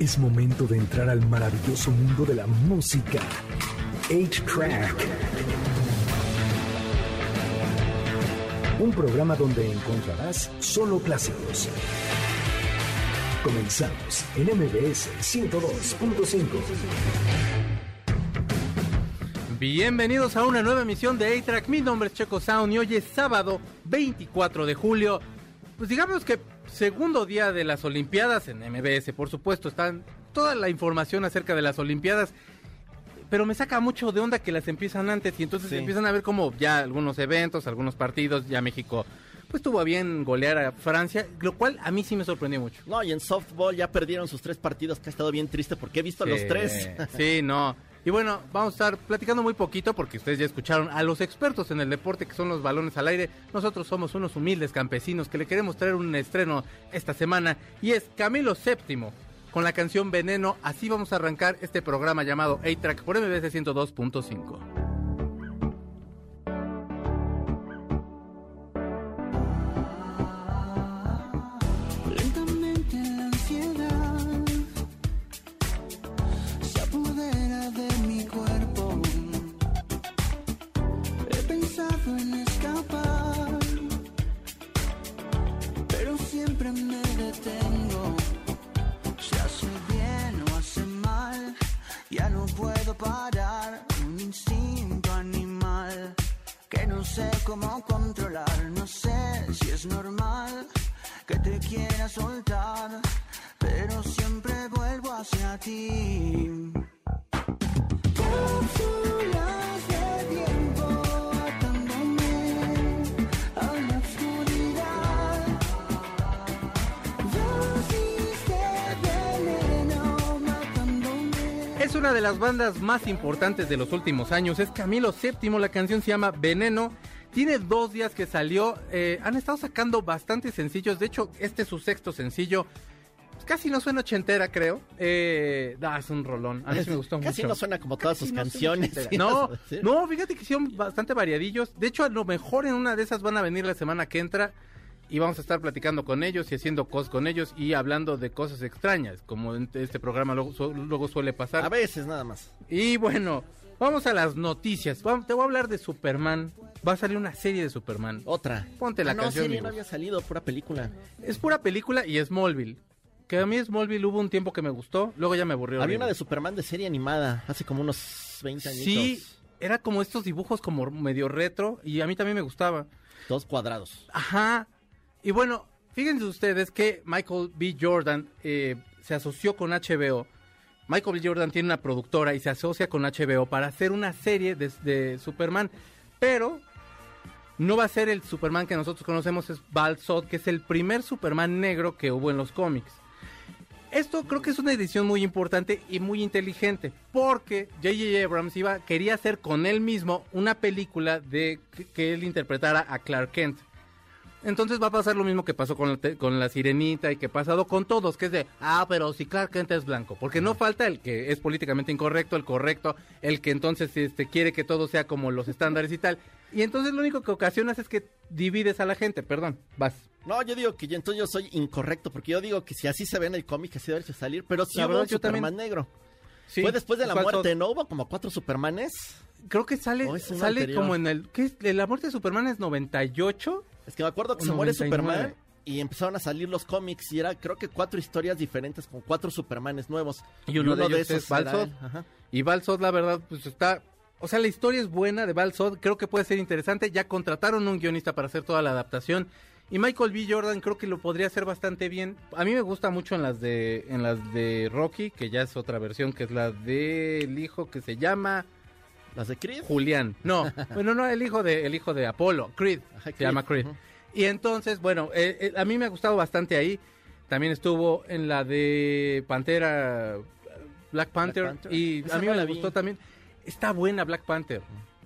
Es momento de entrar al maravilloso mundo de la música. 8-Track. Un programa donde encontrarás solo clásicos. Comenzamos en MBS 102.5. Bienvenidos a una nueva emisión de A-Track. Mi nombre es Checo Sound y hoy es sábado 24 de julio. Pues digamos que segundo día de las Olimpiadas en MBS, por supuesto, están toda la información acerca de las Olimpiadas. Pero me saca mucho de onda que las empiezan antes y entonces Sí. empiezan a ver como ya algunos eventos, algunos partidos, ya México pues tuvo a bien golear a Francia, lo cual a mí sí me sorprendió mucho. No, y en softball ya perdieron sus tres partidos, que ha estado bien triste porque he visto los Sí, tres. Sí, no. Y bueno, vamos a estar platicando muy poquito porque ustedes ya escucharon a los expertos en el deporte que son los balones al aire. Nosotros somos unos humildes campesinos que le queremos traer un estreno esta semana y es Camilo VII con la canción Veneno. Así vamos a arrancar este programa llamado A-Track por MBS 102.5. puedo parar. Un instinto animal que no sé cómo controlar. No sé si es normal que te quiera soltar, pero siempre vuelvo hacia ti. Una de las bandas más importantes de los últimos años. Es Camilo VII. La canción se llama Veneno. Tiene dos días que salió. eh, han estado sacando bastantes sencillos. De hecho, este es su sexto sencillo. Pues Casi no suena ochentera, creo. Eh, ah, es un rolón. A mí sí me gustó Casi mucho. no suena como todas Casi sus no canciones. No, no, fíjate que son bastante variadillos. De hecho, a lo mejor en una de esas van a venir la semana que entra y vamos a estar platicando con ellos y haciendo cosas con ellos y hablando de cosas extrañas, como en este programa luego, su- luego suele pasar. A veces nada más. Y bueno, vamos a las noticias. Te voy a hablar de Superman. Va a salir una serie de Superman. Otra. Ponte la Ah, no, canción, serie no había salido, pura película. Es pura película y Smallville. Que a mí Smallville hubo un tiempo que me gustó, luego ya me aburrió. Había horrible. una de Superman de serie animada, hace como unos 20 años. Sí, era como estos dibujos como medio retro y a mí también me gustaba. Dos cuadrados. Ajá. Y bueno, fíjense ustedes que Michael B. Jordan eh, se asoció con HBO. Michael B. Jordan tiene una productora y se asocia con HBO para hacer una serie de, Superman. Pero no va a ser el Superman que nosotros conocemos, es Val Zod, que es el primer Superman negro que hubo en los cómics. Esto creo que es una edición muy importante y muy inteligente, porque J.J. Abrams iba, quería hacer con él mismo una película de que, que él interpretara a Clark Kent. Entonces va a pasar lo mismo que pasó con la, te- con la sirenita y que ha pasado con todos, que es de, ah, pero si Clark Kent es blanco, porque no falta el que es políticamente incorrecto, el correcto, el que entonces este, quiere que todo sea como los estándares y tal. Y entonces lo único que ocasionas es que divides a la gente, perdón, vas. No, yo digo que yo, entonces yo soy incorrecto, porque yo digo que si así se ve en el cómic, así debe salir. Pero sí La hubo un Superman también- negro. Sí, Fue después de la muerte, ¿no? Hubo como cuatro Supermanes. Creo que sale, ¿O es uno sale anterior? como en el. ¿Qué es? La muerte de Superman es 98. Es que me acuerdo que se muere 99. Superman y empezaron a salir los cómics y era creo que cuatro historias diferentes con cuatro Supermanes nuevos. Y uno de ellos es ajá. Y Val Zod, la verdad, pues está. O sea, la historia es buena de Val Zod. Creo que puede ser interesante. Ya contrataron un guionista para hacer toda la adaptación. Y Michael B. Jordan creo que lo podría hacer bastante bien. A mí me gusta mucho en las de en las de Rocky, que ya es otra versión, que es la del hijo que se llama Las de Creed. Julián. No, bueno, no, el hijo de el hijo de Apolo, Creed. Ajá, se Creed, llama Creed. Y entonces, bueno, eh, eh, a mí me ha gustado bastante ahí. También estuvo en la de Pantera, Black Panther. Panther. Y Esa a mí me la gustó vi. también. Está buena Black Panther.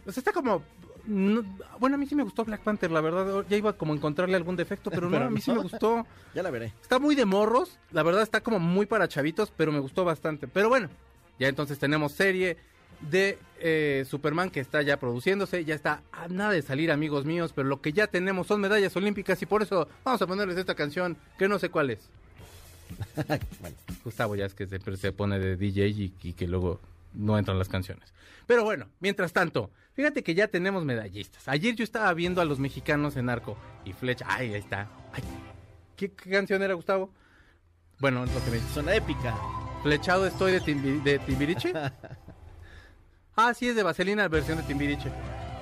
O sea, está como... no- bueno, a mí sí me gustó Black Panther, la verdad. Ya iba como a encontrarle algún defecto, pero, no, a mí sí me gustó. Ya la veré. Está muy de morros, la verdad está como muy para chavitos, pero me gustó bastante. Pero bueno, ya entonces tenemos serie de eh, Superman que está ya produciéndose, ya está a nada de salir amigos míos, pero lo que ya tenemos son medallas olímpicas y por eso vamos a ponerles esta canción que no sé cuál es. Bueno, Gustavo ya es que siempre se pone de DJ y, y que luego no entran las canciones. Pero bueno, mientras tanto, fíjate que ya tenemos medallistas. Ayer yo estaba viendo a los mexicanos en arco y flecha. Ay, ahí está. Ay, ¿qué, qué canción era, Gustavo? Bueno, lo que me dice. suena épica. Flechado estoy de, Timbi- de Timbiriche. Ah, sí, es de Vaselina, versión de Timbiriche.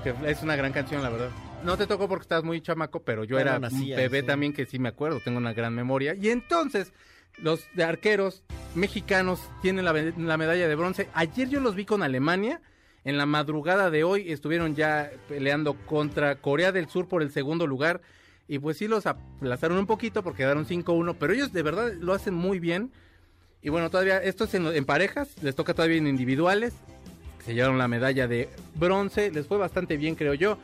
Que es una gran canción, la verdad. No te tocó porque estás muy chamaco, pero yo era un bebé sí. también que sí me acuerdo, tengo una gran memoria. Y entonces, los de arqueros mexicanos tienen la medalla de bronce. Ayer yo los vi con Alemania. En la madrugada de hoy estuvieron ya peleando contra Corea del Sur por el segundo lugar. Y pues sí los aplazaron un poquito porque quedaron 5-1, pero ellos de verdad lo hacen muy bien. Y bueno, todavía, esto es en, en parejas, les toca todavía en individuales. Se llevaron la medalla de bronce, les fue bastante bien, creo yo.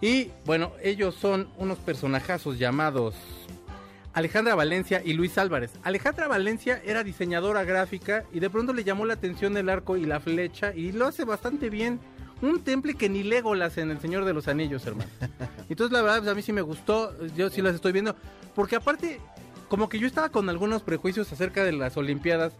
Y bueno, ellos son unos personajazos llamados Alejandra Valencia y Luis Álvarez. Alejandra Valencia era diseñadora gráfica y de pronto le llamó la atención el arco y la flecha y lo hace bastante bien. Un temple que ni Legolas en El Señor de los Anillos, hermano. Entonces, la verdad, pues, a mí sí me gustó. Yo sí las estoy viendo. Porque aparte, como que yo estaba con algunos prejuicios acerca de las Olimpiadas.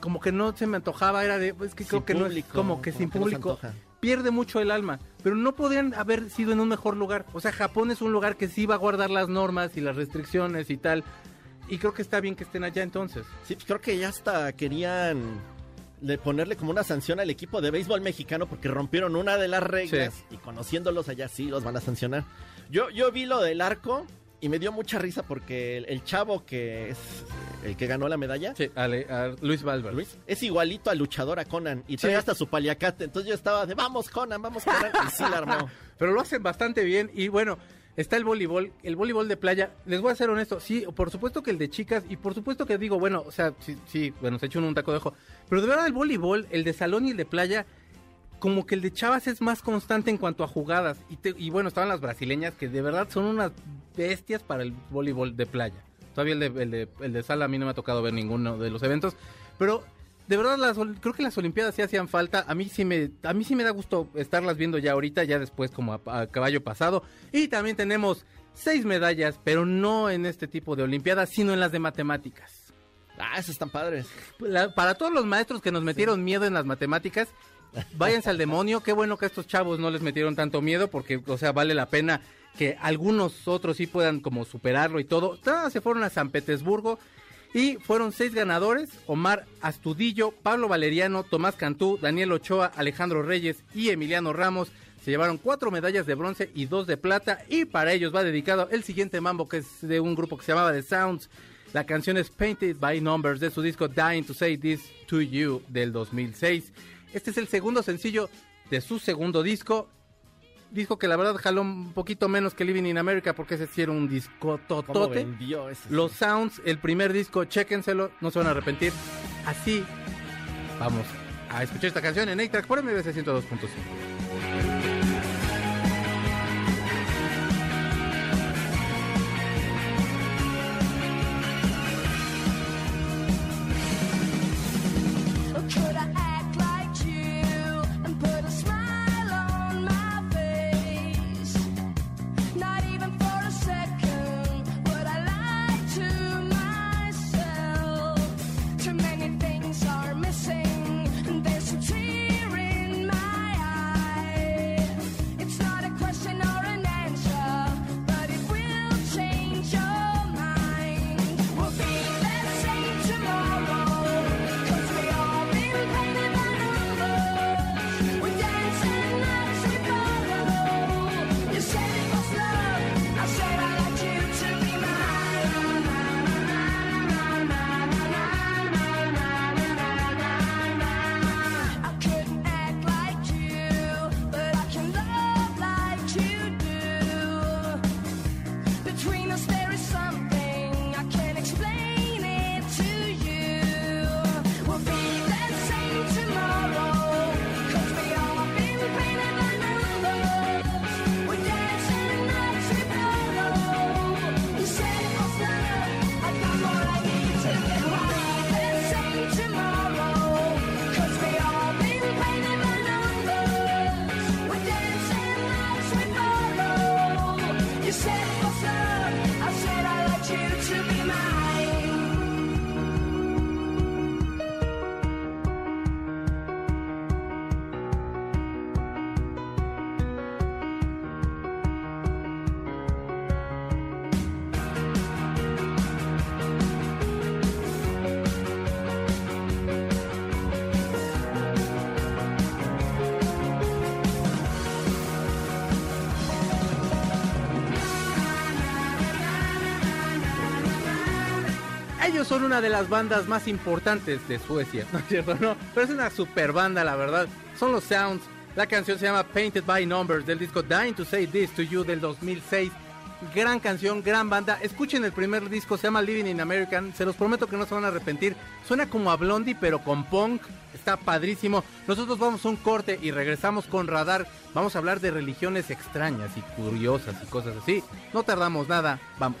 Como que no se me antojaba, era de, pues que creo Sin que no es como que sin público. pierde mucho el alma. Pero no podrían haber sido en un mejor lugar. O sea, Japón es un lugar que sí va a guardar las normas y las restricciones y tal. Y creo que está bien que estén allá entonces. Sí, pues creo que ya hasta querían le- ponerle como una sanción al equipo de béisbol mexicano porque rompieron una de las reglas Sí. y conociéndolos allá sí los van a sancionar. Yo, yo vi lo del arco y me dio mucha risa porque el, el chavo que es el que ganó la medalla, Sí, Ale- a Luis Valverde. Luis, es igualito al luchador a Conan y trae Sí. hasta su paliacate. Entonces yo estaba de vamos Conan, vamos Conan y sí la armó. Pero lo hacen bastante bien. Y bueno, está el voleibol. El voleibol de playa, les voy a ser honesto. Sí, por supuesto que el de chicas. Y por supuesto que digo, bueno, o sea, sí, sí bueno, se echan un taco de ojo. Pero de verdad, el voleibol, el de salón y el de playa. Como que el de chavas es más constante en cuanto a jugadas. Y, te- y bueno, estaban las brasileñas que de verdad son unas bestias para el voleibol de playa. Todavía el de, el de, el de sala a mí no me ha tocado ver ninguno de los eventos. Pero de verdad, las, creo que las Olimpiadas sí hacían falta. A mí sí me, a mí sí me da gusto estarlas viendo ya ahorita, ya después como a, a caballo pasado. Y también tenemos seis medallas, pero no en este tipo de Olimpiadas, sino en las de matemáticas. Ah, esos están padres. La- para todos los maestros que nos metieron miedo en las matemáticas, váyanse al demonio. Qué bueno que estos chavos no les metieron tanto miedo, porque, o sea, vale la pena que algunos otros sí puedan como superarlo y todo. Todas se fueron a San Petersburgo y fueron seis ganadores: Omar Astudillo, Pablo Valeriano, Tomás Cantú, Daniel Ochoa, Alejandro Reyes y Emiliano Ramos. Se llevaron cuatro medallas de bronce y dos de plata. Y para ellos va dedicado el siguiente mambo, que es de un grupo que se llamaba The Sounds. La canción es Painted by Numbers de su disco Dying to Say This to You del 2006. Este es el segundo sencillo de su segundo disco. Disco que la verdad jaló un poquito menos que Living in America porque ese sí era un disco ¿Cómo totote. Los Sounds, el primer disco, chéquenselo, no se van a arrepentir. Así vamos a escuchar esta canción en A-Track por MBC 102.5. son una de las bandas más importantes de Suecia, ¿no es cierto? No, pero es una super banda, la verdad. Son los Sounds. La canción se llama Painted by Numbers del disco Dying to Say This to You del 2006. Gran canción, gran banda. Escuchen el primer disco, se llama Living in American. Se los prometo que no se van a arrepentir. Suena como a Blondie, pero con punk. Está padrísimo. Nosotros vamos a un corte y regresamos con Radar. Vamos a hablar de religiones extrañas y curiosas y cosas así. No tardamos nada. Vamos.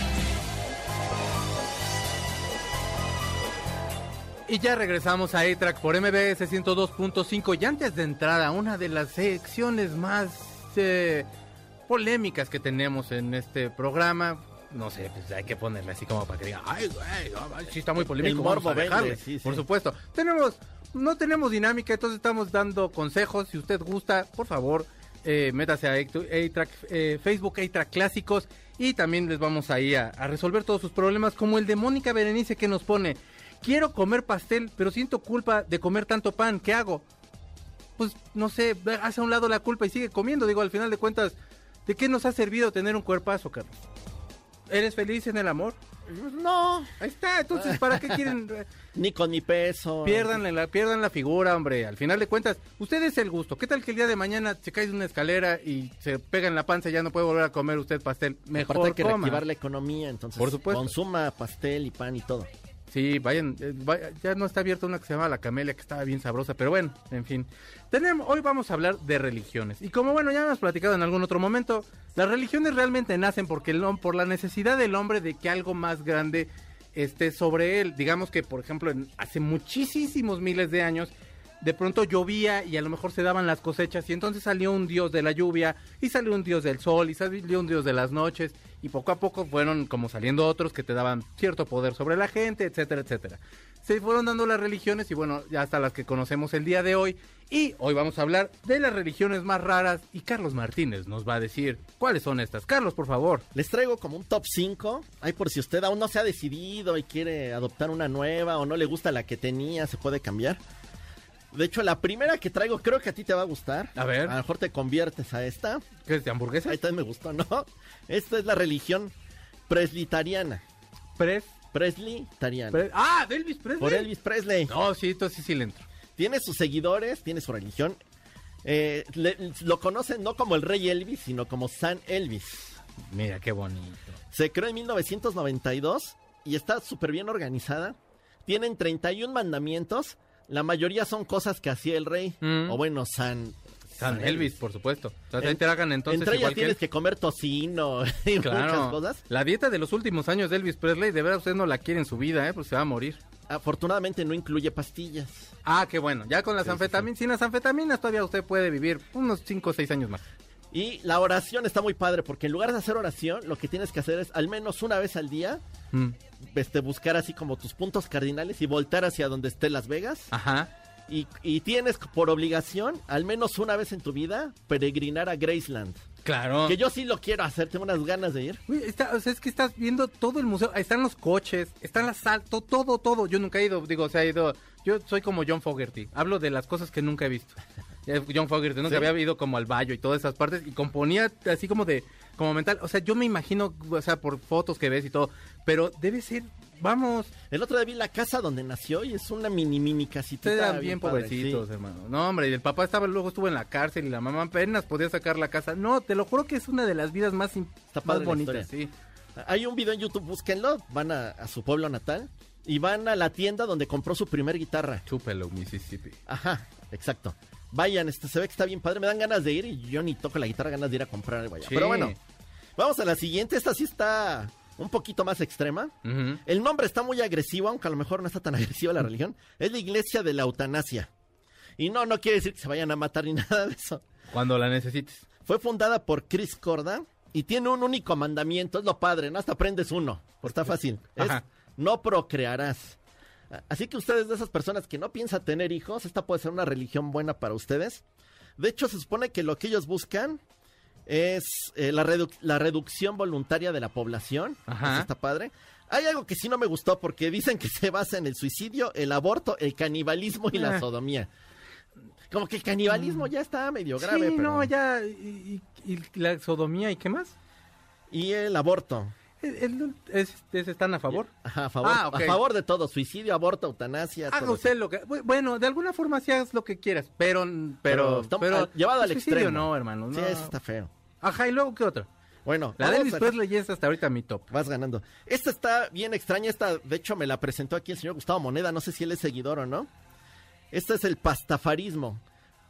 Y ya regresamos a A-Track por MBS 102.5. Y antes de entrar a una de las secciones más eh, polémicas que tenemos en este programa, no sé, pues hay que ponerle así como para que digan, ay, güey, ay, sí está muy polémico, El vamos morbo a dejarle". vende, sí, sí. Por supuesto. Tenemos, no tenemos dinámica, entonces estamos dando consejos. Si usted gusta, por favor, eh, métase a A-Track, eh, Facebook A-Track Clásicos y también les vamos ahí a, a resolver todos sus problemas, como el de Mónica Berenice que nos pone, quiero comer pastel, pero siento culpa de comer tanto pan, ¿qué hago? Pues no sé, hace a un lado la culpa y sigue comiendo, digo, al final de cuentas, ¿de qué nos ha servido tener un cuerpazo, Carlos? ¿Eres feliz en el amor? No, Ahí está, entonces, ¿para qué quieren? ni con mi peso. Pierdan la, pierdan la figura, hombre. Al final de cuentas, usted es el gusto. ¿Qué tal que el día de mañana se cae de una escalera y se pega en la panza y ya no puede volver a comer usted pastel? Mejor Aparte hay que coma. reactivar la economía, entonces Por supuesto. consuma pastel y pan y todo. Sí, vayan, eh, ya no está abierta una que se llama La Camelia, que estaba bien sabrosa, pero bueno, en fin. Tenemos, hoy vamos a hablar de religiones. Y como bueno, ya hemos platicado en algún otro momento, las religiones realmente nacen porque el, por la necesidad del hombre de que algo más grande esté sobre él. Digamos que, por ejemplo, en- hace muchísimos miles de años, de pronto llovía y a lo mejor se daban las cosechas y entonces salió un dios de la lluvia y salió un dios del sol y salió un dios de las noches y poco a poco fueron como saliendo otros que te daban cierto poder sobre la gente, etcétera, etcétera. Se fueron dando las religiones y bueno, ya hasta las que conocemos el día de hoy y hoy vamos a hablar de las religiones más raras y Carlos Martínez nos va a decir cuáles son estas. Carlos, por favor. Les traigo como un top 5. Ahí por si usted aún no se ha decidido y quiere adoptar una nueva o no le gusta la que tenía, se puede cambiar. De hecho, la primera que traigo creo que a ti te va a gustar. A ver. A lo mejor te conviertes a esta. ¿Qué es de hamburguesas? Ahí también me gustó, ¿no? Esta es la religión presbitariana. Pres, Presbitariana. Pres- ah, de Elvis Presley. Por Elvis Presley. No, sí, entonces sí, sí le entro. Tiene sus seguidores, tiene su religión. Eh, le- lo conocen no como el rey Elvis, sino como San Elvis. Mira, qué bonito. Se creó en 1992 y está súper bien organizada. Tienen 31 mandamientos. La mayoría son cosas que hacía el rey. Mm. O bueno, San... San Elvis, por supuesto. O sea, En- te hagan entonces Entre ellas igual que tienes él. que comer tocino y muchas cosas. La dieta de los últimos años de Elvis Presley, de verdad usted no la quiere en su vida, ¿eh? Pues se va a morir. Afortunadamente no incluye pastillas. Ah, qué bueno. Ya con las Sí, sí, anfetaminas, sin las anfetaminas todavía usted puede vivir unos 5 o 6 años más. Y la oración está muy padre porque en lugar de hacer oración, lo que tienes que hacer es al menos una vez al día Mm. este, buscar así como tus puntos cardinales y voltar hacia donde esté Las Vegas. Ajá. Y, y tienes por obligación, al menos una vez en tu vida, peregrinar a Graceland. Claro. Que yo sí lo quiero hacer, tengo unas ganas de ir. Uy, está- o sea, es que estás viendo todo el museo. Ahí están los coches, están las saltos, todo, todo. Yo nunca he ido, digo, se ha ido. Yo soy como John Fogerty. Hablo de las cosas que nunca he visto. John Fogerty nunca Sí. había ido como al Bayo y todas esas partes y componía así como de, como mental. O sea, yo me imagino, o sea, por fotos que ves y todo. Pero debe ser, vamos, El otro día vi la casa donde nació y es una mini mini casita. ustedes eran bien pobrecitos, hermano. No, hombre, y el papá estaba, luego estuvo en la cárcel y la mamá apenas podía sacar la casa. No, te lo juro que es una de las vidas más, Está más bonitas, sí. Hay un video en YouTube, búsquenlo. Van a, a su pueblo natal y van a la tienda donde compró su primer guitarra. Chúpelo, Mississippi. Ajá, exacto. Vayan, este, se ve que está bien padre. Me dan ganas de ir y yo ni toco la guitarra, ganas de ir a comprar algo allá. Sí. Pero bueno, vamos a la siguiente. Esta sí está un poquito más extrema. El nombre está muy agresivo, aunque a lo mejor no está tan agresiva la religión. Es la iglesia de la eutanasia. Y no, no quiere decir que se vayan a matar ni nada de eso. Cuando la necesites. Fue fundada por Chris Corda y tiene un único mandamiento, es lo padre, ¿no? Hasta aprendes uno, pues está fácil. Es no procrearás. Así que ustedes de esas personas que no piensan tener hijos, esta puede ser una religión buena para ustedes. De hecho, se supone que lo que ellos buscan es eh, la, redu- la reducción voluntaria de la población. Ajá. Eso está padre. Hay algo que sí no me gustó porque dicen que se basa en el suicidio, el aborto, el canibalismo y la Ah. sodomía. Como que el canibalismo ya está medio grave. sí, pero- no, ya. Y, y- y la sodomía y qué más? Y el aborto. ¿El- el- es- es- ¿Están a favor? Ajá, a favor, Ah, a favor de todo, suicidio, aborto, eutanasia. Haga todo usted lo que. bu- Bueno, de alguna forma sí hagas lo que quieras, pero. Pero. está- pero al- llevado al suicidio extremo. No, hermano. No. Sí, eso está feo. Ajá, y luego, ¿qué otra? Bueno, La de vamos Elvis a- Presley es hasta ahorita mi top. Vas ganando. Esta está bien extraña. Esta, de hecho, me la presentó aquí el señor Gustavo Moneda. No sé si él es seguidor o no. Este es el pastafarismo.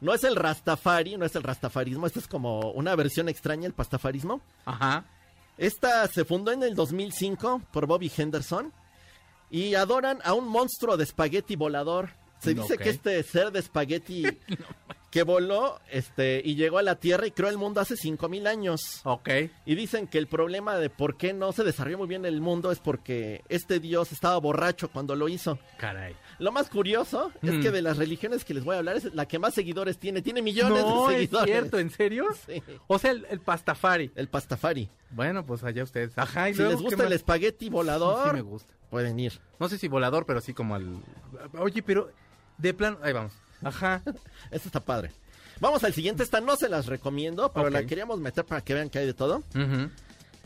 No es el rastafari, no es el rastafarismo. Esta es como una versión extraña, el pastafarismo. Ajá. Esta se fundó en el 2005 por Bobby Henderson. Y adoran a un monstruo de espagueti volador. Se dice Ok. que este ser de espagueti que voló este, y llegó a la Tierra y creó el mundo hace 5000 años. Ok. Y dicen que el problema de por qué no se desarrolló muy bien el mundo es porque este dios estaba borracho cuando lo hizo. Caray. Lo más curioso es Mm. que de las religiones que les voy a hablar es la que más seguidores tiene. Tiene millones No, de es seguidores. cierto, ¿en serio? Sí. O sea, el, el pastafari. El pastafari. Bueno, pues allá ustedes. Ajá, y Si luego, les ¿qué gusta el más? espagueti volador, Sí, me gusta. pueden ir. No sé si volador, pero sí como al... Oye, pero de plan... Ahí vamos. Ajá. Esto está padre. Vamos al siguiente. Esta no se las recomiendo, pero la queríamos meter para que vean que hay de todo. Ujú.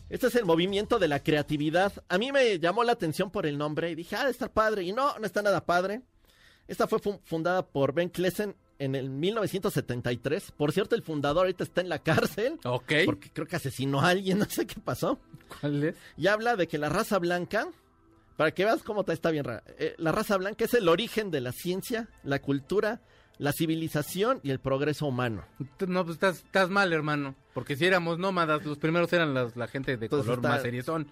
Este es el movimiento de la creatividad. A mí me llamó la atención por el nombre y dije, ah, de estar padre. Y no, no está nada padre. Esta fue fu- fundada por Ben Klesen en el 1973. Por cierto, el fundador ahorita está en la cárcel. Ok. Porque creo que asesinó a alguien, no sé qué pasó. ¿Cuál es? Y habla de que la raza blanca, para que veas cómo está, está bien rara, eh, la raza blanca es el origen de la ciencia, la cultura, la civilización y el progreso humano. No, pues estás, estás mal, hermano. Porque si éramos nómadas, los primeros eran las- la gente de Entonces color está- más seriezón.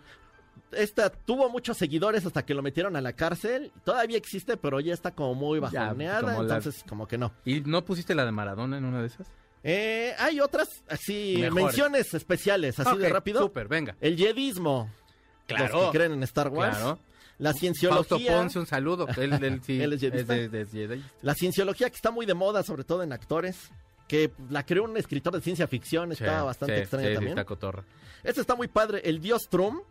Esta tuvo muchos seguidores hasta que lo metieron a la cárcel. Todavía existe, pero ya está como muy Ya, bajoneada, como la- entonces como que no. ¿Y no pusiste la de Maradona en una de esas? Eh, hay otras así Mejores. menciones especiales, así de rápido. Súper, venga. El jedismo. Claro. Los que creen en Star Wars. Claro. La Fausto cienciología. Ponce, un saludo. Él, él sí Él es jedista. de- de- Jedi. La cienciología que está muy de moda, sobre todo en actores. Que la creó un escritor de ciencia ficción. Está Sí, bastante sí, extraña también. está cotorra. Este está muy padre. El dios Frum.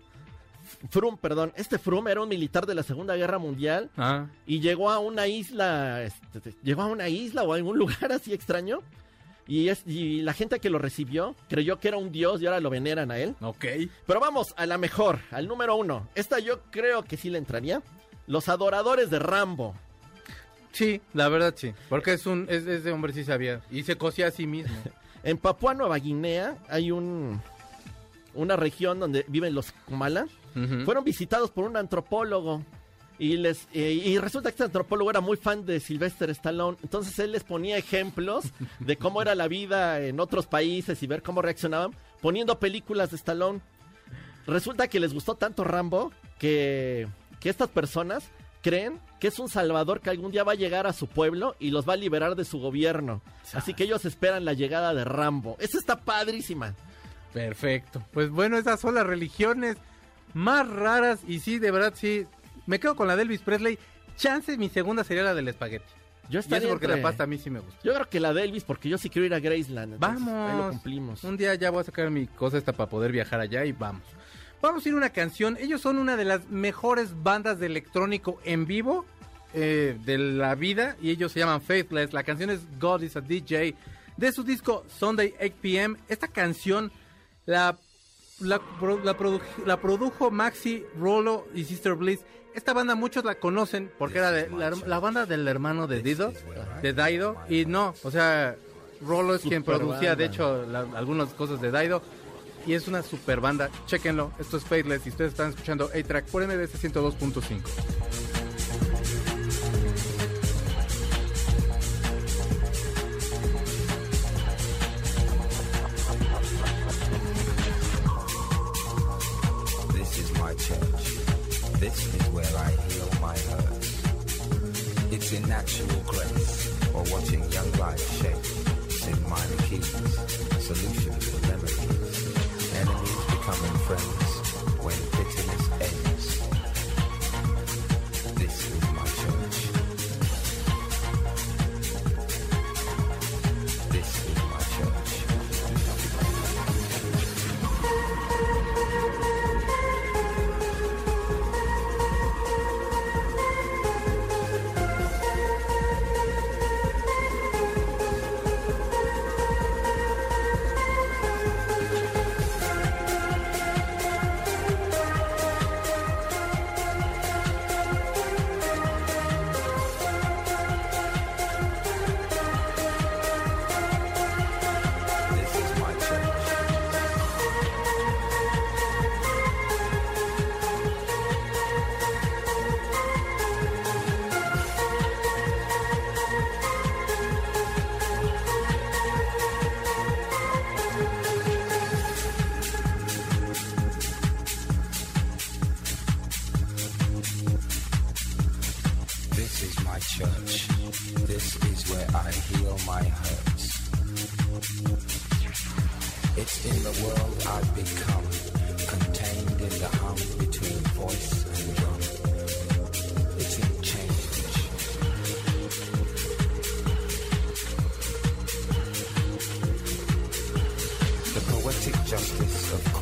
Frum, perdón. Este Frum era un militar de la Segunda Guerra Mundial. Ah, y llegó a una isla, este, llegó a una isla o a algún lugar así extraño. Y, es, y la gente que lo recibió creyó que era un dios y ahora lo veneran a él. ok. Pero vamos a la mejor, al número uno. Esta yo creo que sí le entraría. Los adoradores de Rambo. Sí, la verdad sí. Porque es un, es, ese hombre sí sabía. Y se cosía a sí mismo. En Papúa Nueva Guinea hay un una región donde viven los Kumala. Fueron visitados por un antropólogo. Y, les, eh, y resulta que este antropólogo era muy fan de Sylvester Stallone. Entonces él les ponía ejemplos de cómo era la vida en otros países y ver cómo reaccionaban, poniendo películas de Stallone. Resulta que les gustó tanto Rambo que, que estas personas creen que es un salvador que algún día va a llegar a su pueblo y los va a liberar de su gobierno. Así que ellos esperan la llegada de Rambo. Esa está padrísima. Perfecto. Pues bueno, esas son las religiones más raras. Y sí, de verdad, sí. Me quedo con la de Elvis Presley. Chance, mi segunda sería la del espagueti. Yo Y eso porque entre- la pasta a mí sí me gusta. Yo creo que la de Elvis, porque yo sí quiero ir a Graceland. Vamos. Ahí lo cumplimos. Un día ya voy a sacar mi cosa esta para poder viajar allá y vamos. Vamos a ir a una canción. Ellos son una de las mejores bandas de electrónico en vivo eh, de la vida y ellos se llaman Faithless. La canción es God is a DJ de su disco Sunday 8 p.m. Esta canción la, la, la produ- la produjo Maxi, Rolo y Sister Bliss. Esta banda muchos la conocen porque era de la, la banda del hermano de Dido, de Daido. Y no, o sea, Rolo es quien producía, de hecho, la- algunas cosas de Daido. Y es una super banda. Chequenlo. Esto es Faithless y ustedes están escuchando A-Track por MBS 102.5. This is my church. This is where I heal my hurts. It's in natural grace or watching young life shape.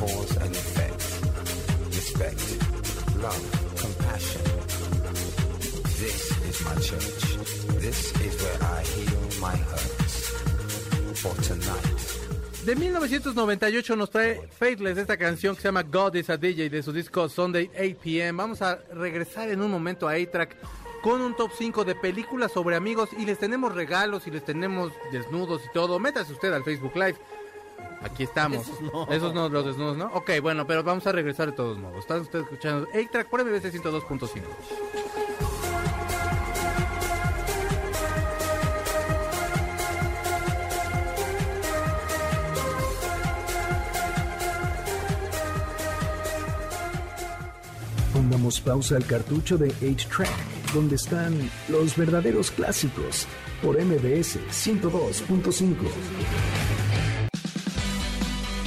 Cause and effect. Respect, love, compassion. This is my church. This is where I heal my hurts. For tonight. De 1998 nos trae Faithless esta canción que se llama God is a DJ de su disco Sunday 8 p.m. Vamos a regresar en un momento a A-Track con un top 5 de películas sobre amigos y les tenemos regalos y les tenemos desnudos y todo. Métase usted al Facebook Live. Aquí estamos. Esos no. Esos no, los desnudos, ¿no? Ok, bueno, pero vamos a regresar de todos modos. Están ustedes escuchando A-Track por MBC 102.5. Pongamos pausa al cartucho de 8-Track, donde están los verdaderos clásicos, por MBS 102.5.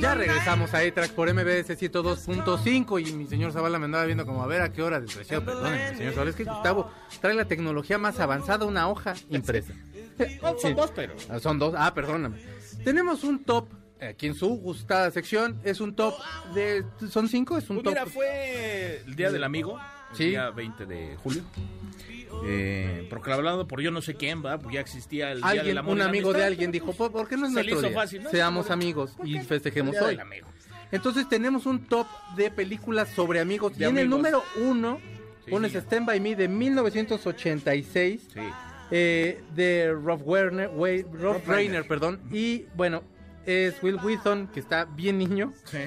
Ya regresamos a A-Track por MBS 102.5 y mi señor Zavala me andaba viendo como a ver a qué hora, desgraciado, perdónenme, señor Zavala, es que Gustavo trae la tecnología más avanzada, una hoja impresa. Son dos, pero. Ah, Son dos, ah, perdóname. Tenemos un top, aquí en su gustada sección, es un top de, ¿son cinco? Es un Pues top. mira, fue el Día del Amigo, el Sí. día 20 de julio. Eh, proclamado por yo no sé quién, ¿va? Porque ya existía el Día del Alguien, Amor un amigo de alguien dijo, "¿Por- ¿por qué no es Se nuestro hizo día? fácil, ¿no? Seamos amigos ¿Por y festejemos hoy. Entonces tenemos un top de películas sobre amigos. De y en el amigos. número uno Sí, pones sí. Stand By Me de 1986 Sí. eh, de Rob Werner, Rob, Rob Reiner, Reiner. perdón. Y bueno, es Will Wheaton, que está bien niño. Sí.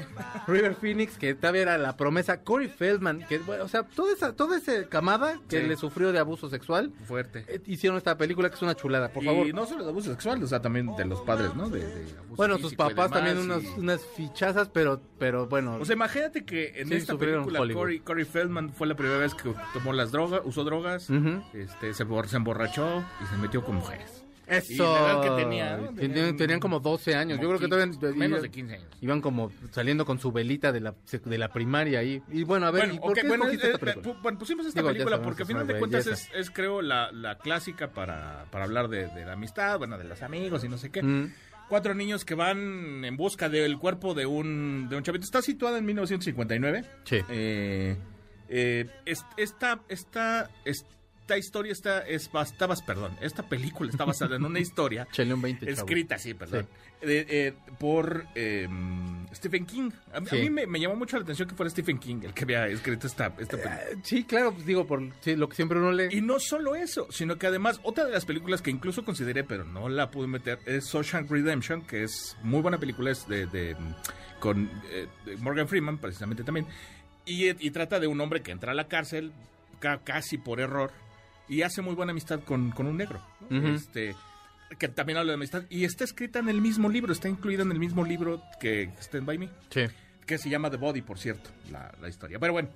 River Phoenix, que todavía era la promesa. Corey Feldman, que bueno, o sea, toda esa, toda esa camada que Sí. le sufrió de abuso sexual. Fuerte. eh, Hicieron esta película que es una chulada, por y favor. no solo de abuso sexual, o sea, también de los padres, ¿no? De, de abuso Bueno, sus y papás demás, también unas, y- unas fichazas, pero, pero bueno. O sea, imagínate que en Sí, esta película. Corey, Corey Feldman fue la primera vez que tomó las drogas, usó drogas, este, se, se emborrachó y se metió con mujeres. Eso. Y la edad que tenía, ¿no? Tenían, como 12 años. Yo creo que todavía. 15, menos de 15 años. Iban como saliendo con su velita de la, de la primaria ahí. Y bueno, a ver, Bueno, ¿y por qué bueno, eh, esta eh, película? bueno, pusimos esta Digo, película porque que a final de cuentas es, es, creo, la, la clásica para, para hablar de, de la amistad, bueno, de los amigos y no sé qué. Mm. Cuatro niños que van en busca del cuerpo de un, de un chavito. Está situada en 1959. Sí. Eh, eh, es- esta, esta, esta historia está, es, está, bas- perdón, esta película está basada en una historia Chale un 20, chavo. escrita, sí, perdón, eh, por eh, Stephen King. A, a Sí. mí me, me llamó mucho la atención que fuera Stephen King el que había escrito esta, esta película. Eh, Sí, claro, pues digo, por sí, lo que siempre uno lee. Y no solo eso, sino que además otra de las películas que incluso consideré, pero no la pude meter, es Shawshank Redemption, que es muy buena película, es de, de, con eh, de Morgan Freeman, precisamente también, y, y trata de un hombre que entra a la cárcel ca- casi por error y hace muy buena amistad con, con un negro, este, que también habla de amistad, y está escrita en el mismo libro, está incluida en el mismo libro que Stand By Me Sí. que se llama The Body, por cierto, la, la historia. Pero bueno,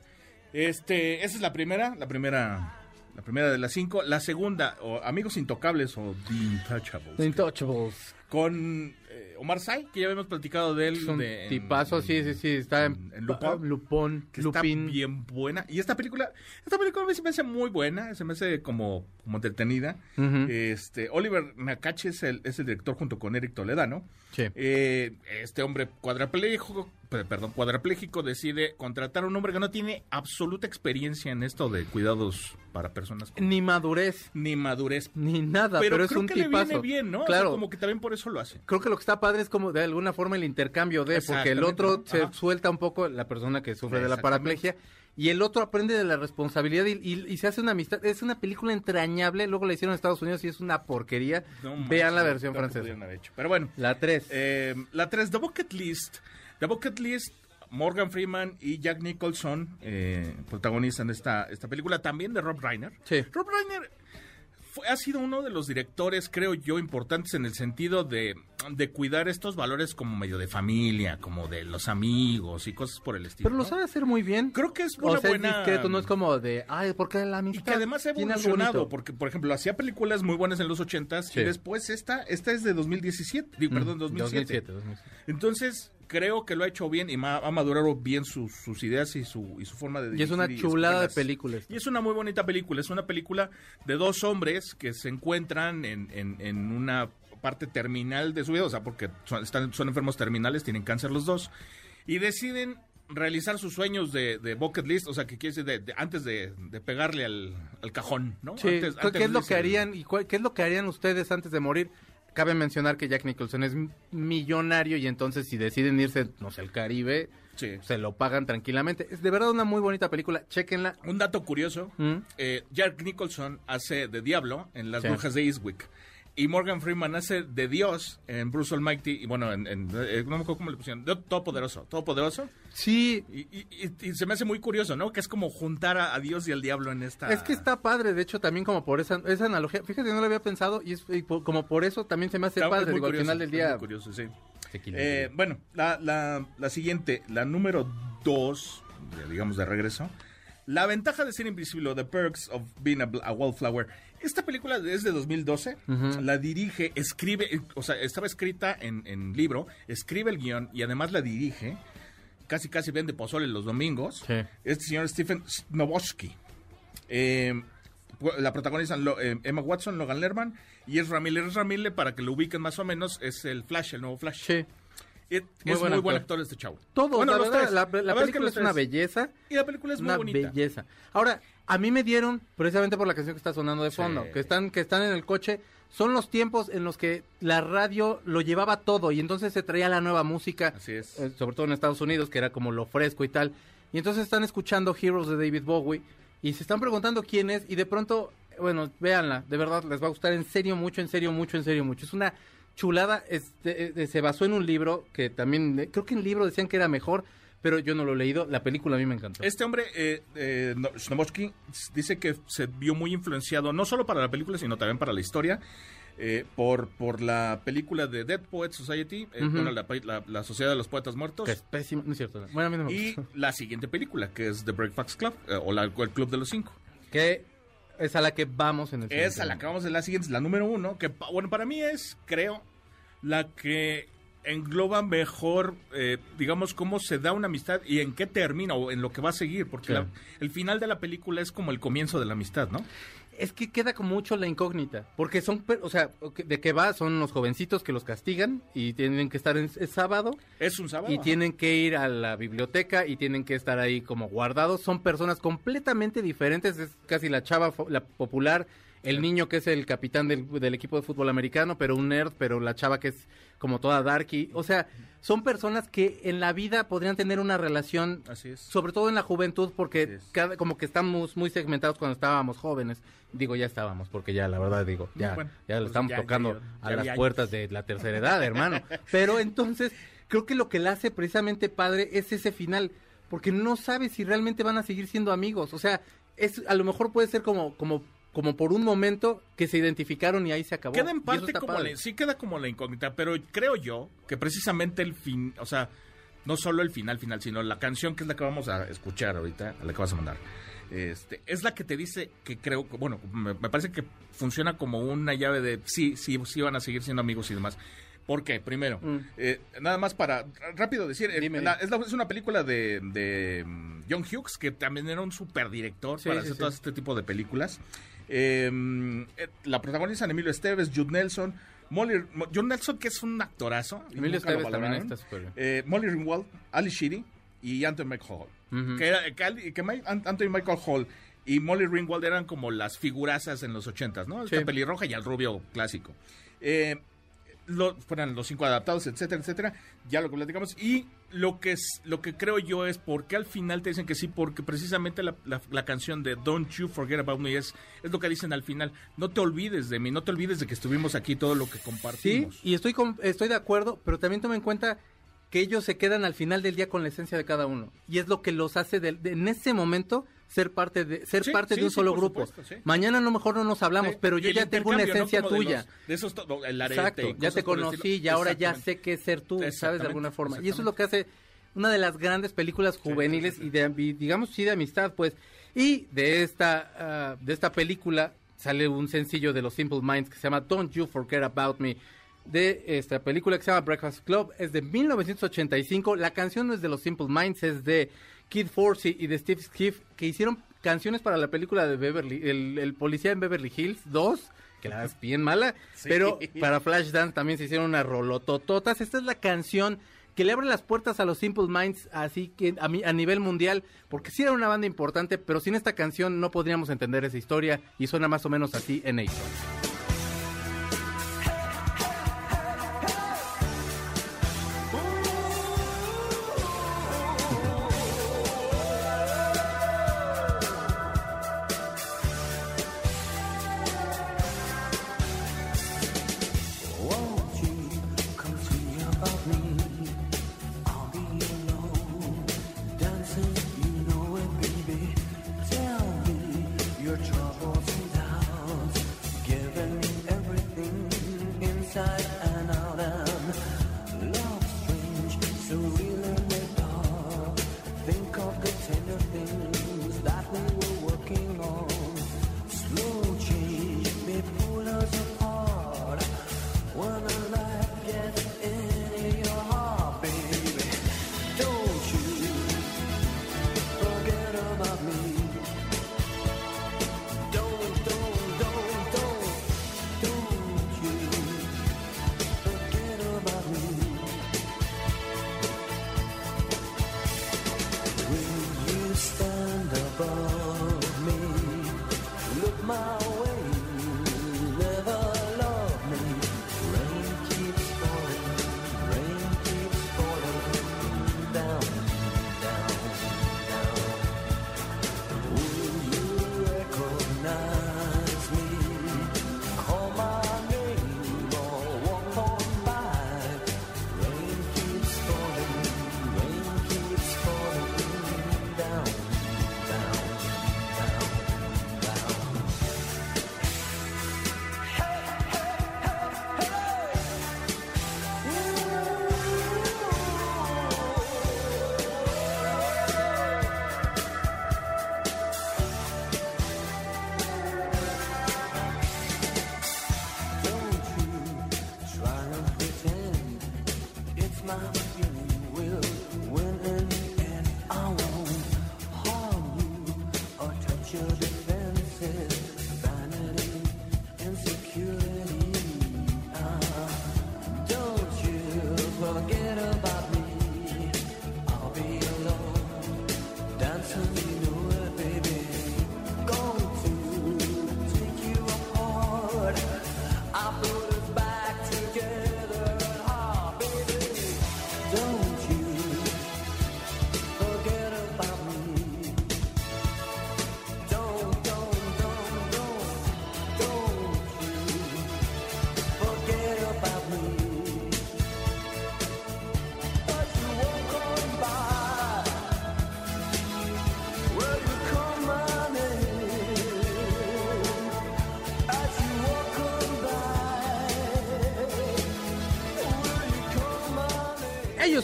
este, esa es la primera, la primera, la primera de las cinco. La segunda, o Amigos Intocables o The Intouchables, The Intouchables. con eh, Omar Sy, que ya habíamos platicado de él. Es un de- en- tipazo, sí, sí, sí. Está en, en Lupin. Lupón, que Lupin. está bien buena. Y esta película, esta película a mí se me hace muy buena, se me hace como, como entretenida. Este, Oliver Nakache es el, es el director junto con Eric Toledano. Sí. Eh, este hombre cuadrapléjico, pe- perdón, cuadrapléjico decide contratar a un hombre que no tiene absoluta experiencia en esto de cuidados para personas con Ni madurez, ni madurez. ni nada, pero, Pero, es creo un que le tipazo. viene bien, ¿no? O sea, Claro. como que también por eso lo hace. Creo que lo que está padre es como de alguna forma el intercambio de, porque el otro se suelta un poco la persona que sufre de la paraplegia y el otro aprende de la responsabilidad y, y- y se hace una amistad. Es una película entrañable, luego la hicieron en Estados Unidos y es una porquería. No Vean la versión francesa. Pero bueno, La 3. eh, la 3, The Bucket List. The Bucket List, Morgan Freeman y Jack Nicholson eh, protagonizan esta, esta película, también de Rob Reiner. Sí. Rob Reiner fue- ha sido uno de los directores, creo yo, importantes en el sentido de, de cuidar estos valores como medio de familia, como de los amigos y cosas por el estilo. Pero lo sabe hacer muy bien. Creo que es O una sea, buena... es discreto, no es como de, ay, ¿por qué la Y amistad? que además ha evolucionado, porque por ejemplo hacía películas muy buenas en los 80s Sí. y después esta, esta es de 2017, digo, Mm, perdón, 2007. 2007, 2007. Entonces, creo que lo ha hecho bien y ha madurado bien sus, sus ideas y su, y su forma de Y es una chulada de películas. Y es una muy bonita película. Es una película de dos hombres que se encuentran en, en- en una parte terminal de su vida, o sea, porque son, están, son enfermos terminales, tienen cáncer los dos, y deciden realizar sus sueños de, de bucket list, o sea, que quiere decir de, de- antes de, pegarle al, al cajón, ¿no? Sí, Antes- ¿qué- antes ¿qué es lo que harían y cuál- qué es lo que harían ustedes antes de morir? Cabe mencionar que Jack Nicholson es millonario y entonces si deciden irse, no sé, al Caribe, Sí. se lo pagan tranquilamente. Es de verdad una muy bonita película, chéquenla. Un dato curioso, Mm. eh, Jack Nicholson hace de Diablo en Las Sí. Brujas de Eastwick. Y Morgan Freeman hace de Dios en Bruce Almighty, y bueno, en, en- eh, no me acuerdo cómo le pusieron, de Todopoderoso, Todopoderoso. Sí, Y, y- y- y se me hace muy curioso, ¿no? Que es como juntar a, a Dios y al diablo en esta... es que está padre, de hecho también como por esa, esa analogía, fíjate, no lo había pensado y, es, y por- como por eso también se me hace Está- padre, digo, al curioso, final del día. muy curioso, sí. Eh, bueno, la, la, la siguiente, la número dos, digamos de regreso. La ventaja de ser invisible o The Perks of Being a, Wallflower. Esta película es de 2012. La dirige, escribe, o sea, estaba escrita en, en libro, escribe el guion y además la dirige. Casi, casi vende pozole los domingos. Sí. Este señor Stephen Snowoski. Eh, la protagonizan Lo- eh, Emma Watson, Logan Lerman y Ezra Miller. Ezra Miller, para que lo ubiquen más o menos, es el Flash, el nuevo Flash. Sí. Es, Muy es buen muy buen actor. actor este chavo. Todo, Bueno, la los verdad, tres. la, película es una belleza. Y la película es muy una bonita. belleza. Ahora, a mí me dieron, precisamente por la canción que está sonando de Sí. fondo, que están, que están en el coche, son los tiempos en los que la radio lo llevaba todo y entonces se traía la nueva música, Así es. eh, sobre todo en Estados Unidos, que era como lo fresco y tal. Y entonces están escuchando Heroes de David Bowie y se están preguntando quién es y de pronto, bueno, véanla, de verdad les va a gustar en serio mucho, en serio mucho, en serio mucho. Es una chulada, este, eh, se basó en un libro que también, eh, creo que en el libro decían que era mejor, pero yo no lo he leído, la película a mí me encantó. Este hombre, eh, eh, dice que se vio muy influenciado, no solo para la película, sino también para la historia, eh, por, por la película de Dead Poets Society, eh, bueno, la, la- la Sociedad de los Poetas Muertos, Que es pésimo, no es cierto. Bueno, a mí no me y la siguiente película, que es The Breakfast Club, eh, o la- el Club de los Cinco. Que es a la que vamos en el Esa, siguiente la acabamos de la siguiente, la número uno, que bueno, para mí es, creo, la que engloba mejor, eh, digamos, cómo se da una amistad y en qué termina o en lo que va a seguir, porque Sí. la- el final de la película es como el comienzo de la amistad, ¿no? Es que queda como mucho la incógnita, porque son, o sea, ¿de qué va? Son los jovencitos que los castigan y tienen que estar en es sábado Es un sábado. y tienen que ir a la biblioteca y tienen que estar ahí como guardados. Son personas completamente diferentes, es casi la chava, la popular, el niño que es el capitán del, del equipo de fútbol americano, pero un nerd, pero la chava que es como toda darky. O sea, son personas que en la vida podrían tener una relación Así es. sobre todo en la juventud, porque cada, como que estamos muy segmentados cuando estábamos jóvenes. Digo, ya estábamos, porque ya, la verdad, digo, ya, Bueno, ya le pues estamos ya, tocando ya, ya, a las años. puertas de la tercera edad, hermano. Pero entonces, creo que lo que le hace precisamente padre es ese final, porque no sabe si realmente van a seguir siendo amigos. O sea, es a lo mejor puede ser como, como, como por un momento que se identificaron y ahí se acabó. Queda en parte como la, sí queda como la incógnita, pero creo yo que precisamente el fin, o sea, no solo el final final, sino la canción que es la que vamos a escuchar ahorita, a la que vas a mandar. Este, es la que te dice que creo, bueno, me, me parece que funciona como una llave de sí, sí, sí van a seguir siendo amigos y demás. ¿Por qué? Primero, Mm. eh, nada más para rápido decir, eh, Dime, la- es, la- es una película de, de mm, John Hughes, que también era un superdirector Sí, para sí, hacer sí. todo este tipo de películas. Eh, eh, la protagonizan Emilio Esteves, Jude Nelson, Molly, Mo- Jude Nelson, que es un actorazo. Emilio Esteves también está bien. Eh, Molly Ringwald, Ali Sheedy y Anthony Michael Hall. Que, era- que que Anthony Michael Hall y Molly Ringwald eran como las figurazas en los ochentas, ¿no? Esta Sí. pelirroja y el rubio clásico. Eh, lo, fueran los cinco adaptados, etcétera, etcétera. Ya lo que platicamos. Y lo que es, lo que creo yo es porque al final te dicen que sí, porque precisamente la, la- canción de Don't You Forget About Me es, es lo que dicen al final. No te olvides de mí, no te olvides de que estuvimos aquí todo lo que Sí, compartimos. y estoy, con- estoy de acuerdo, pero también toma en cuenta que ellos se quedan al final del día con la esencia de cada uno y es lo que los hace de- de- en ese momento ser parte de ser Sí, parte sí, de un sí, solo grupo. supuesto. Mañana a lo mejor no nos hablamos, pero yo el ya tengo una esencia Como de tuya. los- de esos el arete Exacto, ya te conocí y ahora ya sé qué ser tú, ¿sabes? De alguna forma. Y eso es lo que hace una de las grandes películas juveniles y de digamos sí de amistad, pues. Y de esta ah, de esta película sale un sencillo de los Simple Minds que se llama Don't You Forget About Me. De esta película que se llama Breakfast Club es de 1985. La canción no es de los Simple Minds, es de Kid Forsey y de Steve Skiff que hicieron canciones para la película de Beverly, el, el policía en Beverly Hills 2, que la es bien mala, pero para Flashdance también se hicieron unas rolotototas. Esta es la canción que le abre las puertas a los Simple Minds, así que a, mi- a nivel mundial, porque sí era una banda importante, pero sin esta canción no podríamos entender esa historia y suena más o menos así en Akon. Inside You.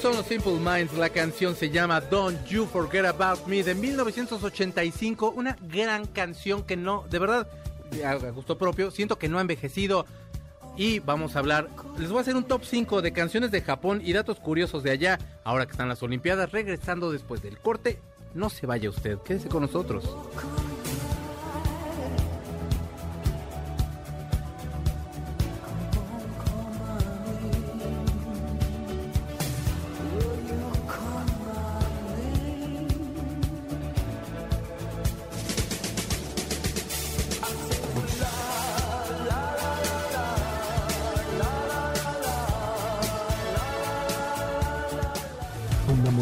Son los Simple Minds, la canción se llama Don't You Forget About Me de 1985, una gran canción que no, de verdad, a gusto propio, siento que no ha envejecido. Y vamos a hablar, les voy a hacer un top 5 de canciones de Japón y datos curiosos de allá, ahora que están las Olimpiadas, regresando después del corte, no se vaya usted, quédese con nosotros.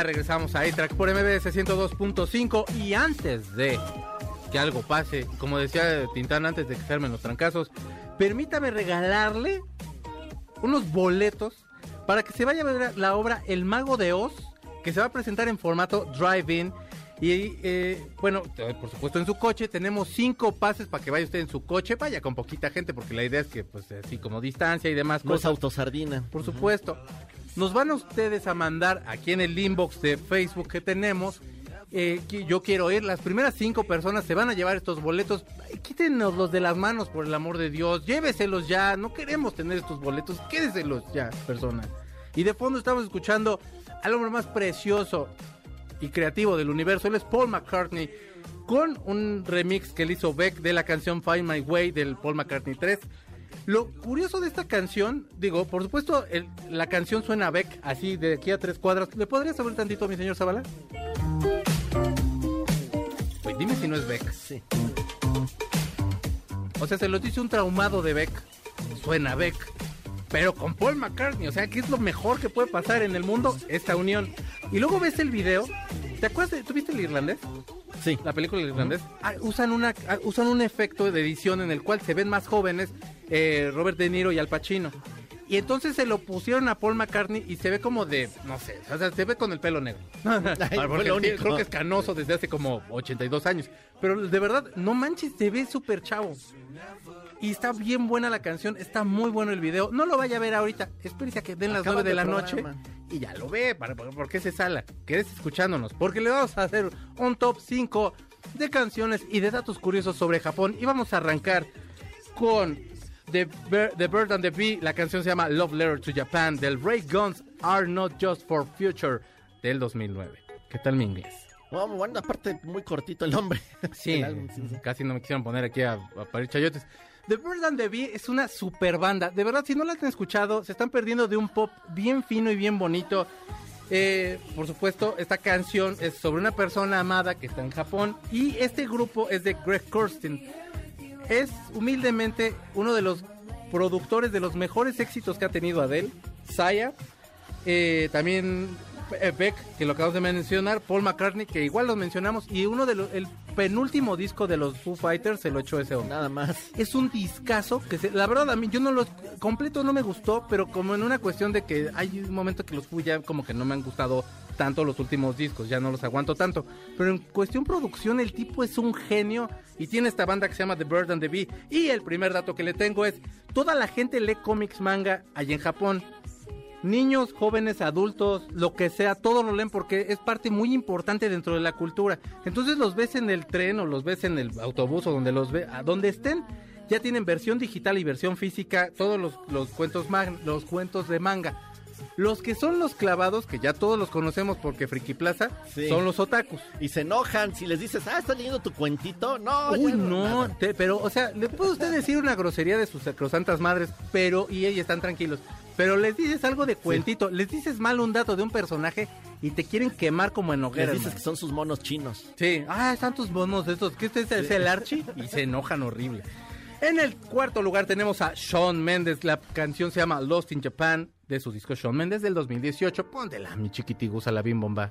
ya regresamos a A-Track por MBS 102.5 y antes de que algo pase, como decía Tintán antes de que se armen los trancazos, permítame regalarle unos boletos para que se vaya a ver la obra El Mago de Oz, que se va a presentar en formato drive-in. Y eh, bueno, eh, por supuesto en su coche tenemos cinco pases para que vaya usted en su coche, vaya con poquita gente, porque la idea es que pues así como distancia y demás No es cosas. autosardina. Por supuesto. Nos van a ustedes a mandar aquí en el inbox de Facebook que tenemos. eh, yo quiero ir. Las primeras cinco personas se van a llevar estos boletos. Quítenos los de las manos, por el amor de Dios. Lléveselos ya. No queremos tener estos boletos. Quédeselos ya, personas. Y de fondo estamos escuchando al hombre más precioso y creativo del universo. Él es Paul McCartney. Con un remix que le hizo Beck de la canción Find My Way del Paul McCartney 3. Lo curioso de esta canción, digo, por supuesto, el- la canción suena a Beck así de aquí a tres cuadras. ¿Le podrías abrir tantito, mi señor Zavala? Pues dime si no es Beck. Sí. O sea, se lo dice un traumado de Beck. Suena a Beck. Pero con Paul McCartney, o sea, que es lo mejor que puede pasar en el mundo, esta unión. Y luego ves el video. ¿Te acuerdas de, ¿Tuviste el irlandés? Sí. la película del irlandés, ah, usan, una, ah, usan un efecto de edición en el cual se ven más jóvenes eh, Robert De Niro y Al Pacino. Y entonces se lo pusieron a Paul McCartney y se ve como de, no sé, o sea, se ve con el pelo negro. fue Porque lo sí, único. creo que es canoso desde hace como 82 años. Pero de verdad, no manches, se ve súper chavo. Y está bien buena la canción, está muy bueno el video. No lo vaya a ver ahorita, espérese a que den las Acaba 9 de la programa. noche y ya lo ve. ¿Para, ¿Por qué se sala? Quédese escuchándonos, porque le vamos a hacer un top 5 de canciones y de datos curiosos sobre Japón. Y vamos a arrancar con The, Bir- The Bird and the Bee. La canción se llama Love Letter to Japan del Ray Guns Are Not Just for Future del 2009. ¿Qué tal mi inglés? Bueno, bueno, aparte muy cortito el nombre. Sí, casi no me quisieron poner aquí a, a parir chayotes. The Bird and the Bee es una super banda. De verdad, si no la han escuchado, se están perdiendo de un pop bien fino y bien bonito. Eh, por supuesto, esta canción es sobre una persona amada que está en Japón. Y este grupo es de Greg Kurstin. Es humildemente uno de los productores de los mejores éxitos que ha tenido Adele. Saya, eh, también eh, Beck, que lo acabamos de mencionar, Paul McCartney, que igual lo mencionamos, y uno de los, penúltimo disco de los Foo Fighters se lo echó ese hombre. Nada más. Es un discazo que se- la verdad a mí yo no lo completo no me gustó, pero como en una cuestión de que hay un momento que los Foo ya como que no me han gustado tanto los últimos discos, ya no los aguanto tanto, pero en cuestión producción el tipo es un genio y tiene esta banda que se llama The Bird and the Bee y el primer dato que le tengo es toda la gente lee cómics manga allá en Japón. Niños, jóvenes, adultos, lo que sea, todos lo leen porque es parte muy importante dentro de la cultura. Entonces los ves en el tren o los ves en el autobús o donde los ve, a donde estén, ya tienen versión digital y versión física, todos los, cuentos mag- los cuentos de manga. Los que son los clavados, que ya todos los conocemos porque Friki Plaza, Sí. son los otakus. Y se enojan si les dices, ah, ¿estás leyendo tu cuentito? No, Uy, no, te- pero, o sea, le puede usted decir una grosería de sus sacrosantas madres, pero, y ellos están tranquilos. Pero les dices algo de cuentito, les dices mal un dato de un personaje y te quieren quemar como en Les hoguera. dices que son sus monos chinos. Sí, ah, están tus bonos de estos. ¿Qué este es, es el Archie? Y se enojan horrible. En el cuarto lugar tenemos a Shawn Mendes. La canción se llama Lost in Japan de su disco Shawn Mendes del 2018. Póntela, mi chiquitigusa, la bim bomba.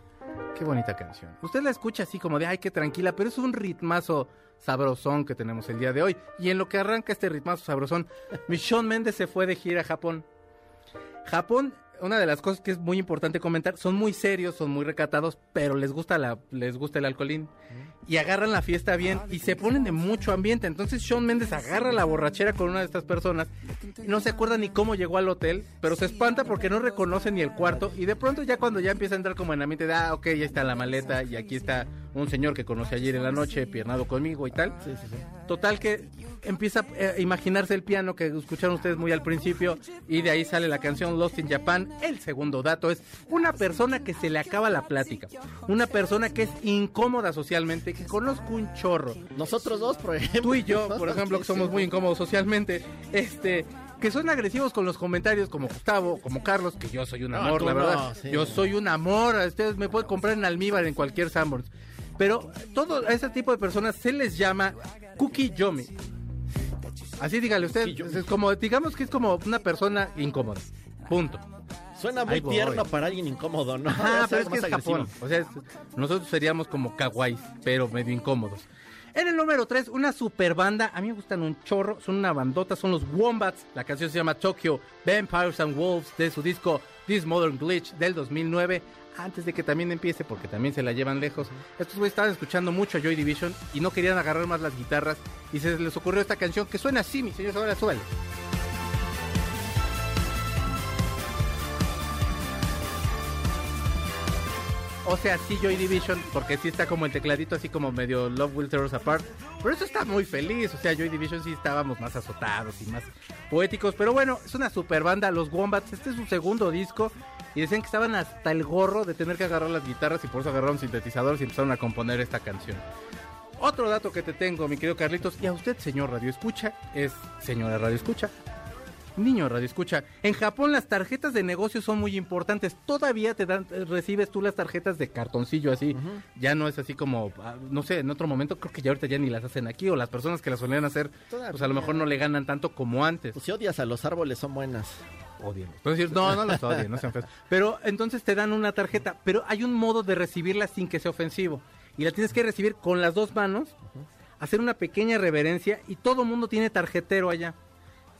Qué bonita canción. Usted la escucha así como de, ay, qué tranquila, pero es un ritmazo sabrosón que tenemos el día de hoy. Y en lo que arranca este ritmazo sabrosón, mi Shawn Mendes se fue de gira a Japón. Japón, una de las cosas que es muy importante comentar, son muy serios, son muy recatados, pero les gusta la, les gusta el alcoholín. Y agarran la fiesta bien y se ponen de mucho ambiente. Entonces Shawn Mendes agarra la borrachera con una de estas personas. No se acuerda ni cómo llegó al hotel, pero se espanta porque no reconoce ni el cuarto. Y de pronto ya cuando ya empieza a entrar como en ambiente de, ah, ok, ya está la maleta y aquí está un señor que conocí ayer en la noche, piernado conmigo y tal. Total que empieza eh, a imaginarse el piano que escucharon ustedes muy al principio y de ahí sale la canción Lost in Japan. El segundo dato es una persona que se le acaba la plática, una persona que es incómoda socialmente, que conozco un chorro. Nosotros dos, por ejemplo. Tú y yo, por ejemplo, que Sí, somos sí. muy incómodos socialmente, este, que son agresivos con los comentarios, como Gustavo, como Carlos, que yo soy un amor, la no, verdad. sí. Yo soy un amor, ustedes me pueden comprar en almíbar en cualquier Sanborns. Pero todo ese tipo de personas se les llama cookie yomi. Así dígale usted, es como, digamos que es como una persona incómoda. Punto. Suena muy tierno para alguien incómodo, ¿no? Ah, pero es que es agresivo. Japón. O sea, es- nosotros seríamos como kawaiis, pero medio incómodos. En el número 3, una super banda. A mí me gustan un chorro. Son una bandota. Son los Wombats. La canción se llama Tokyo Vampires and Wolves de su disco This Modern Glitch del 2009. Antes de que también empiece, porque también se la llevan lejos. Estos güeyes estaban escuchando mucho a Joy Division y no querían agarrar más las guitarras. Y se les ocurrió esta canción que suena así, mi señor. Ahora súbale. O sea, sí Joy Division, porque sí está como el tecladito así como medio Love Will Tear Us Apart. Pero eso está muy feliz. O sea, Joy Division sí estábamos más azotados y más poéticos. Pero bueno, es una super banda, los Wombats. Este es su segundo disco. Y decían que estaban hasta el gorro de tener que agarrar las guitarras y por eso agarraron sintetizadores y empezaron a componer esta canción. Otro dato que te tengo, mi querido Carlitos, y a usted, señor Radio Escucha, es señora Radio Escucha. Niño Radio Escucha, en Japón las tarjetas de negocio son muy importantes. Todavía te dan, eh, recibes tú las tarjetas de cartoncillo así. Ya no es así como, ah, no sé, en otro momento creo que ya ahorita ya ni las hacen aquí o las personas que las solían hacer, pues a lo mejor no le ganan tanto como antes. Pues si odias a los árboles, son buenas. Odienlos. Entonces, no, no los odien, no sean feos. Pero entonces te dan una tarjeta, pero hay un modo de recibirla sin que sea ofensivo. Y la tienes que recibir con las dos manos, hacer una pequeña reverencia y todo mundo tiene tarjetero allá.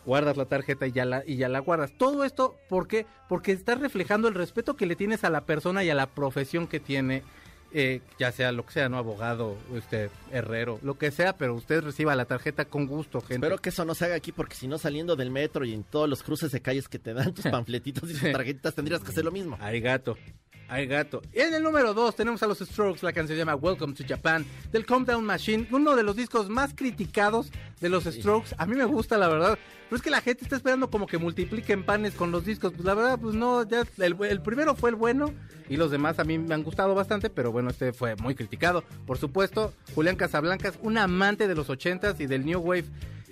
Guardas la tarjeta y ya la, y ya la guardas. Todo esto, ¿por qué? Porque estás reflejando el respeto que le tienes a la persona y a la profesión que tiene, eh, ya sea lo que sea, ¿no? Abogado, este, herrero, lo que sea, pero usted reciba la tarjeta con gusto, gente. Espero que eso no se haga aquí porque si no saliendo del metro y en todos los cruces de calles que te dan tus panfletitos y tus tarjetitas tendrías que hacer lo mismo. Arigato. Arigato. Y en el número 2 tenemos a los Strokes, la canción se llama Welcome to Japan, del Calm Down Machine, uno de los discos más criticados de los Strokes. A mí me gusta, la verdad. Pero es que la gente está esperando como que multipliquen panes con los discos. Pues la verdad, pues no, ya el, el primero fue el bueno y los demás a mí me han gustado bastante, pero bueno, este fue muy criticado. Por supuesto, Julián Casablancas, un amante de los 80s y del New Wave.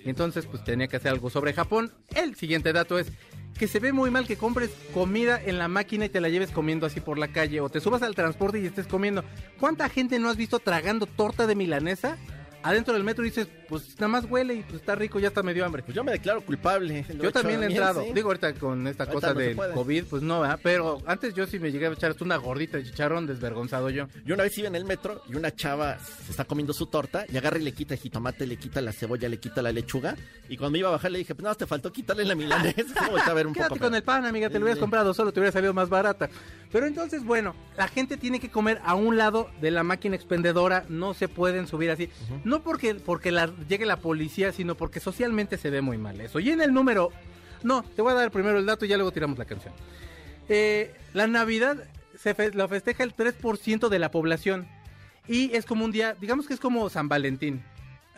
Entonces, pues tenía que hacer algo sobre Japón. El siguiente dato es que se ve muy mal que compres comida en la máquina y te la lleves comiendo así por la calle o te subas al transporte y estés comiendo. ¿Cuánta gente no has visto tragando torta de milanesa adentro del metro y dices, pues nada más huele y pues está rico, ya está medio hambre? Pues yo me declaro culpable. Lo Yo he también he entrado. sí. Digo, ahorita con esta Ahorita cosa no del. COVID, pues no, ¿verdad? Pero antes yo sí me llegué a echar hasta una gordita de chicharrón desvergonzado yo. Yo una vez iba en el metro y una chava se está comiendo su torta y agarra y le quita el jitomate, le quita la cebolla, le quita la lechuga. Y cuando me iba a bajar le dije, pues nada, más te faltó quitarle la milanesa. A ver un Quédate poco. con el pan, amiga, te lo hubieras comprado solo, te hubiera salido más barata. Pero entonces, bueno, la gente tiene que comer a un lado de la máquina expendedora, no se pueden subir así. No porque, porque la, llegue la policía, sino porque socialmente se ve muy mal eso. Y en el número... No, te voy a dar primero el dato y ya luego tiramos la canción. Eh, la Navidad se fe- la festeja el 3% de la población. Y es como un día, digamos que es como San Valentín.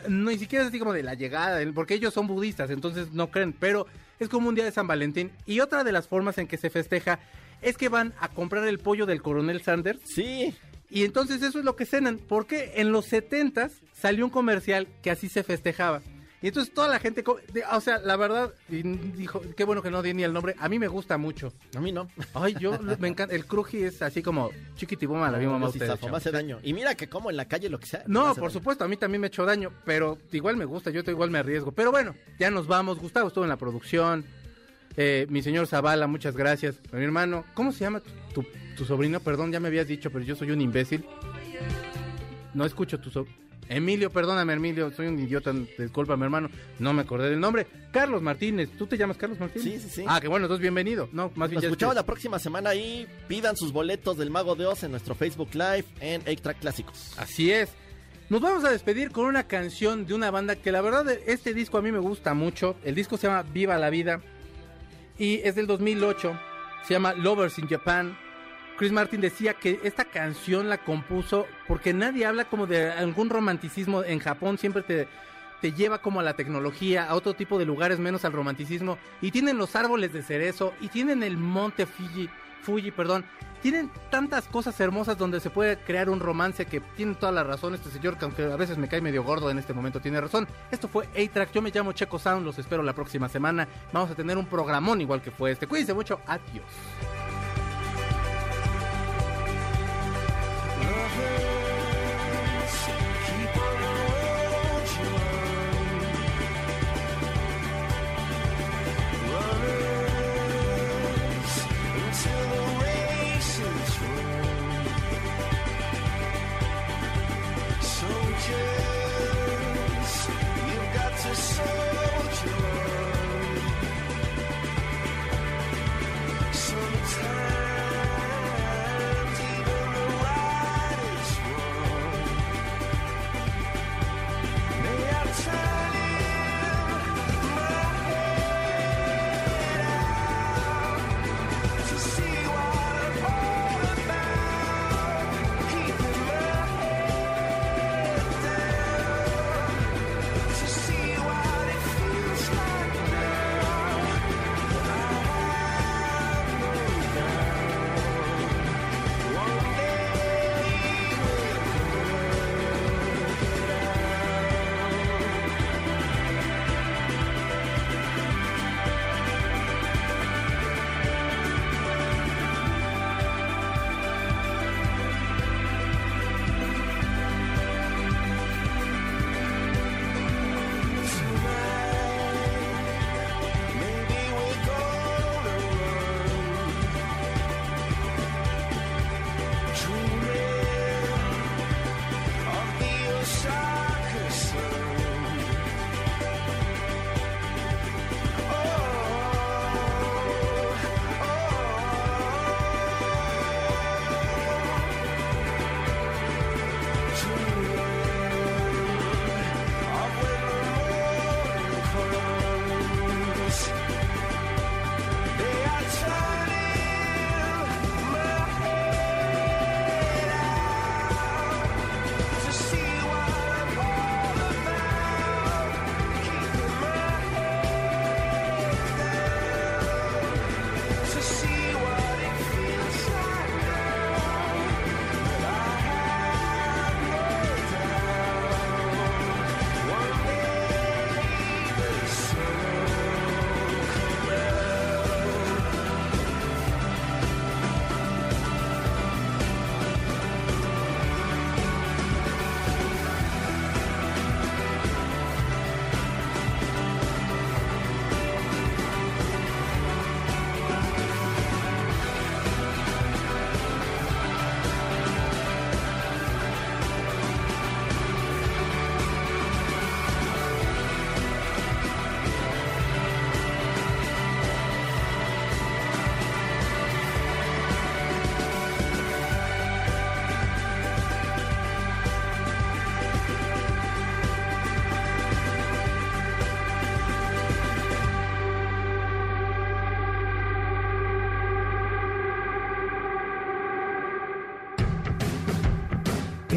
No, ni siquiera es así como de la llegada, porque ellos son budistas, entonces no creen, pero es como un día de San Valentín. Y otra de las formas en que se festeja es que van a comprar el pollo del coronel Sanders Sí, y entonces eso es lo que cenan, porque en los 70s salió un comercial que así se festejaba. Y entonces toda la gente, o sea, la verdad, dijo, qué bueno que no di ni el nombre, a mí me gusta mucho. a mí no. Ay, yo me encanta, el cruji es así como chiquitiboma, la zafo, me hace daño. Y mira que como en la calle lo que sea. No, por daño. supuesto, a mí también me echó daño, pero igual me gusta, yo igual me arriesgo. Pero bueno, ya nos vamos. Gustavo estuvo en la producción. Eh, mi señor Zavala, muchas gracias. Mi hermano, ¿cómo se llama tu, tu- tu sobrino? Perdón, ya me habías dicho, pero yo soy un imbécil. No escucho tu sobrino. Emilio, perdóname, Emilio, soy un idiota, disculpa, mi hermano, no me acordé del nombre. Carlos Martínez, ¿tú te llamas Carlos Martínez? Sí, sí, sí. Ah, que bueno, entonces bienvenido. No, más bien Nos escuchamos es la próxima semana ahí. Pidan sus boletos del Mago de Oz en nuestro Facebook Live en 8-Track Clásicos. Así es. Nos vamos a despedir con una canción de una banda que la verdad este disco a mí me gusta mucho. El disco se llama Viva la Vida y es del 2008. Se llama Lovers in Japan. Chris Martin decía que esta canción la compuso porque nadie habla como de algún romanticismo en Japón. Siempre te te lleva como a la tecnología, a otro tipo de lugares menos al romanticismo. Y tienen los árboles de cerezo, y tienen el monte Fuji, Fuji, perdón. Tienen tantas cosas hermosas donde se puede crear un romance que tiene toda la razón este señor, que aunque a veces me cae medio gordo en este momento, tiene razón. Esto fue A-Track, yo me llamo Checo Sound, los espero la próxima semana. Vamos a tener un programón igual que fue este. Cuídense mucho, adiós.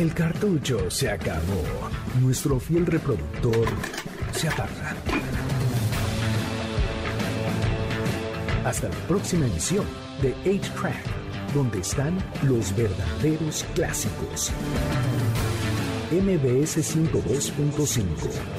El cartucho se acabó. Nuestro fiel reproductor se aparta. Hasta la próxima emisión de 8-Track, donde están los verdaderos clásicos. MBS 102.5